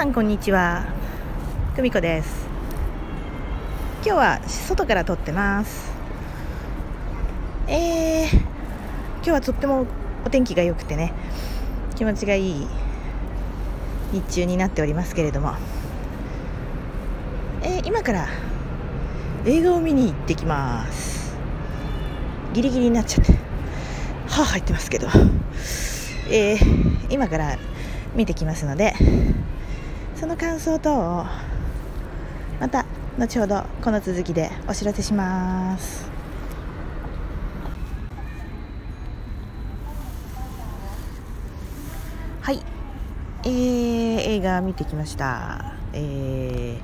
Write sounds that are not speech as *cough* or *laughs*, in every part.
さんこんにちは。久美子です。今日は外から撮ってます。えー、今日はとってもお天気が良くてね気持ちがいい日中になっておりますけれども、えー、今から映画を見に行ってきます。ギリギリになっちゃって歯入ってますけど、えー、今から見てきますのでその感想等をまた後ほどこの続きでお知らせします。はい。えー、映画見てきました。え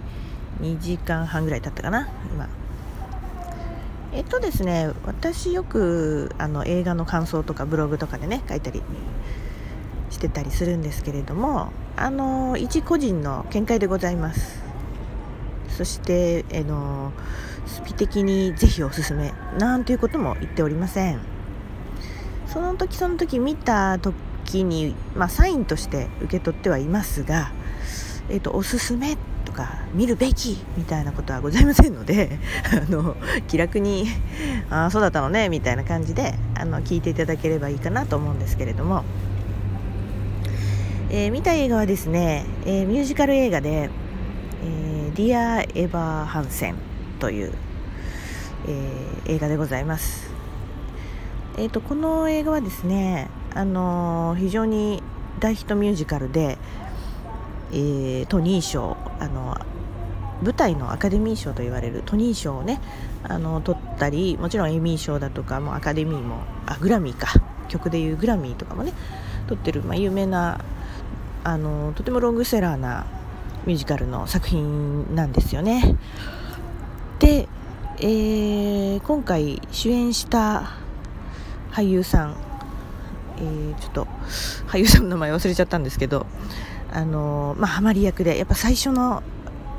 ー、2時間半ぐらい経ったかな？今。えっとですね私よくあの映画の感想とかブログとかでね書いたりしてたりするんですけれどもあの一個人の見解でございます。そしてあのスピ的にぜひおすすめなんていうことも言っておりません。その時その時見た時に、まあ、サインとして受け取ってはいますが、えっと、おすすめとか見るべきみたいなことはございませんので *laughs* あの気楽にああそうだったのねみたいな感じであの聞いていただければいいかなと思うんですけれどもえー、見た映画はですね、えー、ミュージカル映画で「えー、ディア・エヴァン・ハンセン」という、え映画でございます、えーと、この映画はですね、あの非常に大ヒットミュージカルで、えトニー賞あの舞台のアカデミー賞と言われるトニー賞をねあの取ったりもちろんエミー賞だとかもアカデミーもあグラミーか。曲でいうグラミーとかもね取ってる、まあ、有名なあのとてもロングセラーなミュージカルの作品なんですよね。で、えー、今回主演した俳優さん、えー、ちょっと俳優さんの名前忘れちゃったんですけどあの、まあ、ハマり役でやっぱ最初の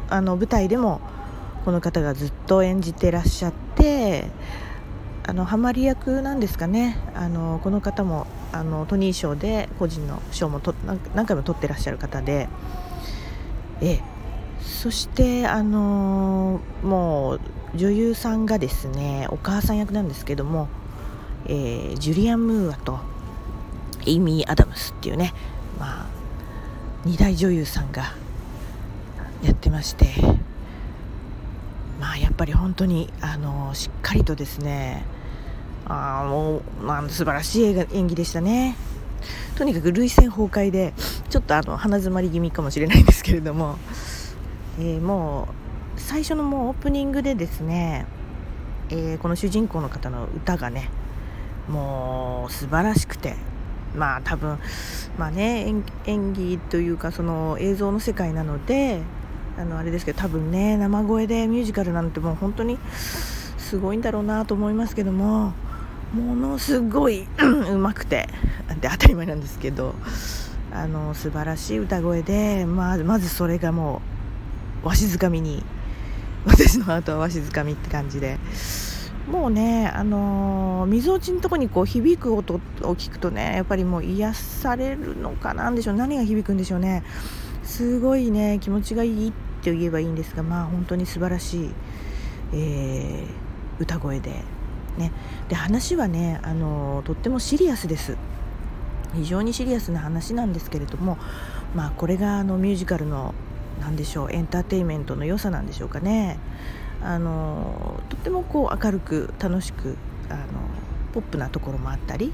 あの舞台でもこの方がずっと演じてらっしゃってあのハマり役なんですかね。あのこの方もあのトニー賞で個人の賞もと何回も取ってらっしゃる方で。えそしてあのもう女優さんがですねお母さん役なんですけども、えー、ジュリアン・ムーアとエイミー・アダムスっていうね、まあ、2大女優さんがやってまして。まあやっぱり本当にあのしっかりとですねあもう、まあ、素晴らしい映画演技でしたね。とにかく涙腺崩壊でちょっとあの鼻詰まり気味かもしれないんですけれども、えー、もう最初のもうオープニングでですね、えー、この主人公の方の歌がねもう素晴らしくてまあ多分まあね演技というかその映像の世界なのであのあれですけど多分ね生声でミュージカルなんてもう本当にすごいんだろうなと思いますけども。ものすごいうまくてで当たり前なんですけどあの素晴らしい歌声で、まあ、まずそれがもうわしづかみに私の後はわしづかみって感じでもうね、あの、みぞおちのとこにこう響く音を聞くとねやっぱりもう癒されるのかなんでしょう何が響くんでしょうね。すごいね気持ちがいいって言えばいいんですがまあ本当に素晴らしい、えー、歌声でね、で話はねあのとってもシリアスです。非常にシリアスな話なんですけれども、まあ、これがあのミュージカルの何でしょうエンターテインメントの良さなんでしょうかね。あのとってもこう明るく楽しくあのポップなところもあったり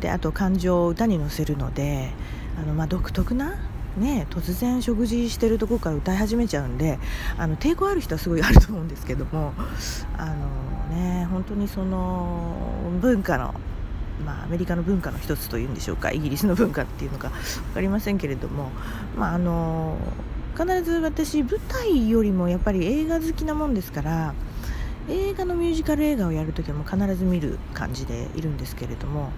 であと感情を歌に乗せるのであの、まあ、独特なね、突然食事してるとこから歌い始めちゃうんであの抵抗ある人はすごいあると思うんですけどもあの、ね、本当にその文化の、まあ、アメリカの文化の一つというんでしょうかイギリスの文化っていうのか分かりませんけれども、まあ、あの必ず私舞台よりもやっぱり映画好きなもんですから映画のミュージカル映画をやるときも必ず見る感じでいるんですけれども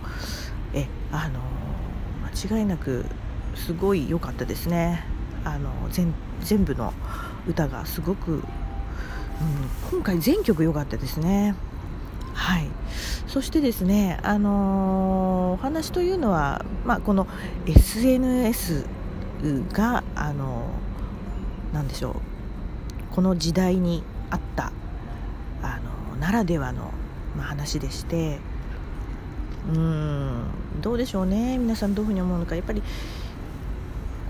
えあの間違いなくすごい良かったですね。あの全部の歌がすごく、うん、今回全曲良かったですね。はい。そしてですねあのー、お話というのは、まあ、この SNS があのなんでしょう。この時代にあったあのならではの、まあ、話でしてうん。どうでしょうね。皆さんどういうふうに思うのか。やっぱり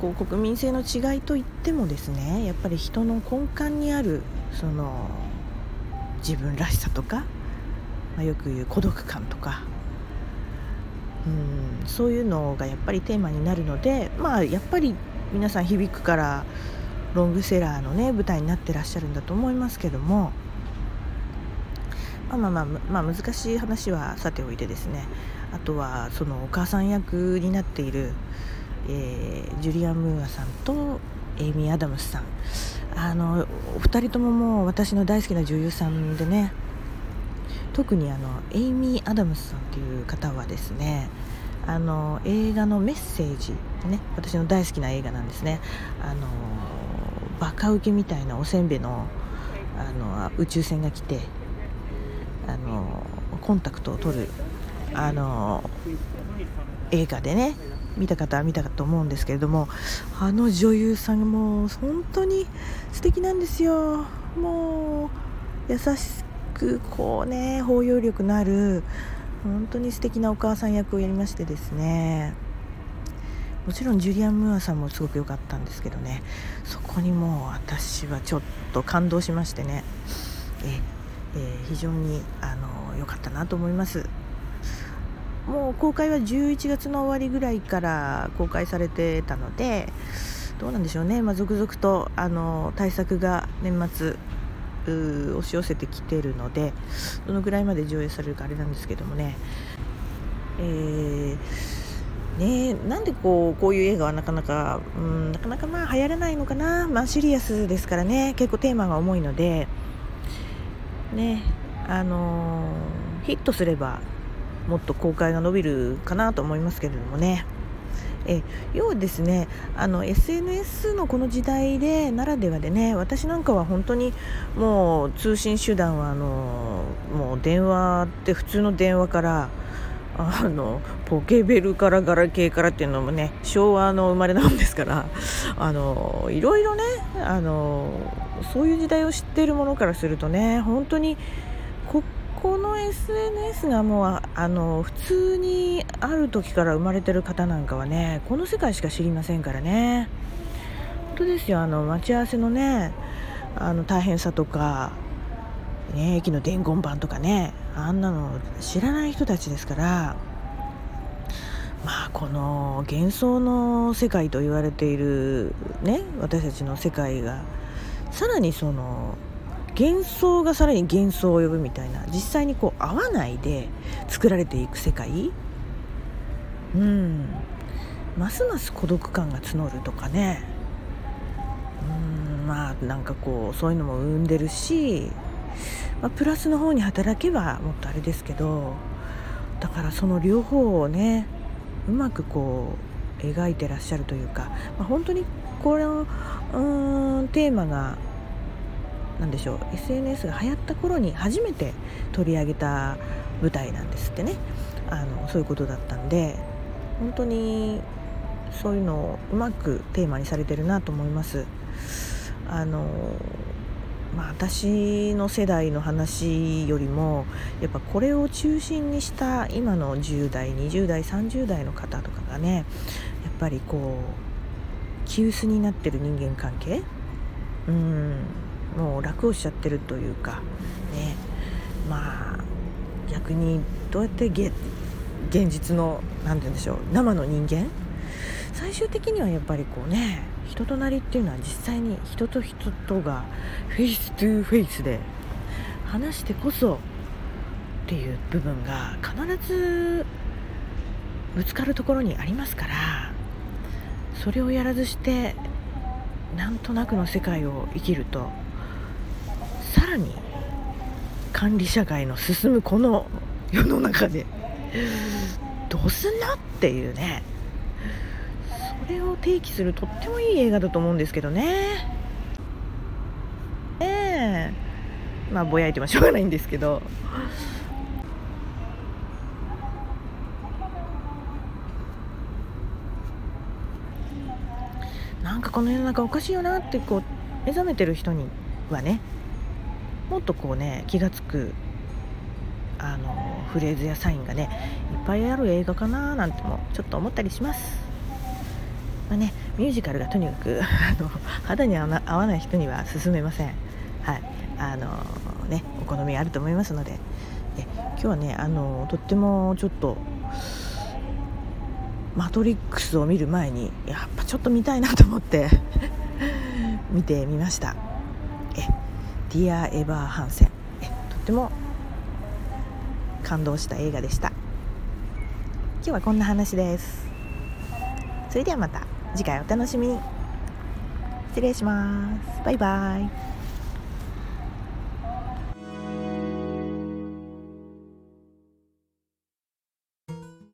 こう国民性の違いといってもですねやっぱり人の根幹にあるその自分らしさとか、まあ、よく言う孤独感とか。うんそういうのがやっぱりテーマになるのでまあやっぱり皆さん響くからロングセラーのね舞台になってらっしゃるんだと思いますけども。まあまあまあ、まあ、難しい話はさておいてですね。あとはそのお母さん役になっている、えー、ジュリアン・ムーアさんとエイミー・アダムスさん。あのお二人とももう私の大好きな女優さんでね。特にあのエイミー・アダムスさんっていう方はですねあの映画のメッセージ、ね、私の大好きな映画なんですね。あのバカウケみたいなおせんべいのあの宇宙船が来てあのコンタクトを取るあの映画でね見た方は見たと思うんですけれどもあの女優さんも本当に素敵なんですよ。もう優しくこうね包容力のある本当に素敵なお母さん役をやりましてですね。もちろんジュリアン・ムーアさんもすごく良かったんですけどね。そこにもう私はちょっと感動しましてね。え、えー、非常にあの良かったなと思います。もう公開は11月の終わりぐらいから公開されてたのでどうなんでしょうね、まあ、続々とあの対策が年末押し寄せてきているのでどのぐらいまで上映されるかあれなんですけどもね,、えー、ねなんでこうこういう映画はなかなか、うん、なかなかまあ流行らないのかな、まあ、シリアスですからね。結構テーマが重いのでねあのー、ヒットすればもっと公開が伸びるかなと思いますけれどもね。え要はですねあの SNS のこの時代でならではでね私なんかは本当にもう通信手段はあのもう電話って普通の電話からあのポケベルからガラケーからっていうのもね昭和の生まれなんですからあのいろいろねあのそういう時代を知っているものからするとね本当にここの SNS がもうあの普通にある時から生まれてる方なんかはねこの世界しか知りませんからね。本当ですよ。あの待ち合わせのねあの大変さとか、ね、駅の伝言板とかねあんなの知らない人たちですからまあこの幻想の世界と言われているね私たちの世界がさらにその幻想がさらに幻想を呼ぶみたいな実際にこう合わないで作られていく世界。うん。ますます孤独感が募るとかね。うん。まあなんかこうそういうのも生んでるし、まあ、プラスの方に働けばもっとあれですけどだからその両方をねうまくこう描いてらっしゃるというか、まあ、本当にこれのうんテーマが何でしょう SNS が流行った頃に初めて取り上げた舞台なんですってね。あのそういうことだったんで本当にそういうのをうまくテーマにされてるなと思います。あのまあ、私の世代の話よりもやっぱこれを中心にした今の10代20代30代の方とかがねやっぱりこう急須になってる人間関係？うん。もう楽をしちゃってるというかね。まあ逆にどうやって現実の何て言うんでしょう生の人間？最終的にはやっぱりこうね人となりっていうのは実際に人と人とが face to face で話してこそっていう部分が必ずぶつかるところにありますからそれをやらずしてなんとなくの世界を生きるとさらに管理社会の進むこの世の中でどうすんのっていうね。それを提起するとってもいい映画だと思うんですけどね。ええ。まあぼやいてもしょうがないんですけど。なんかこの世の中おかしいよなってこう目覚めてる人にはねもっとこうね気が付くあのフレーズやサインがねいっぱいある映画かななんてもちょっと思ったりします。まあね、ミュージカルがとにかく *laughs* あの肌に合わない人には勧めません。はいあのね、お好みあると思いますのでで今日はねあのとってもちょっとマトリックスを見る前にやっぱちょっと見たいなと思って *laughs* 見てみましたディア・エヴァー・ハンセンとっても感動した映画でした。今日はこんな話です。それではまた次回お楽しみに。失礼します。バイバイ。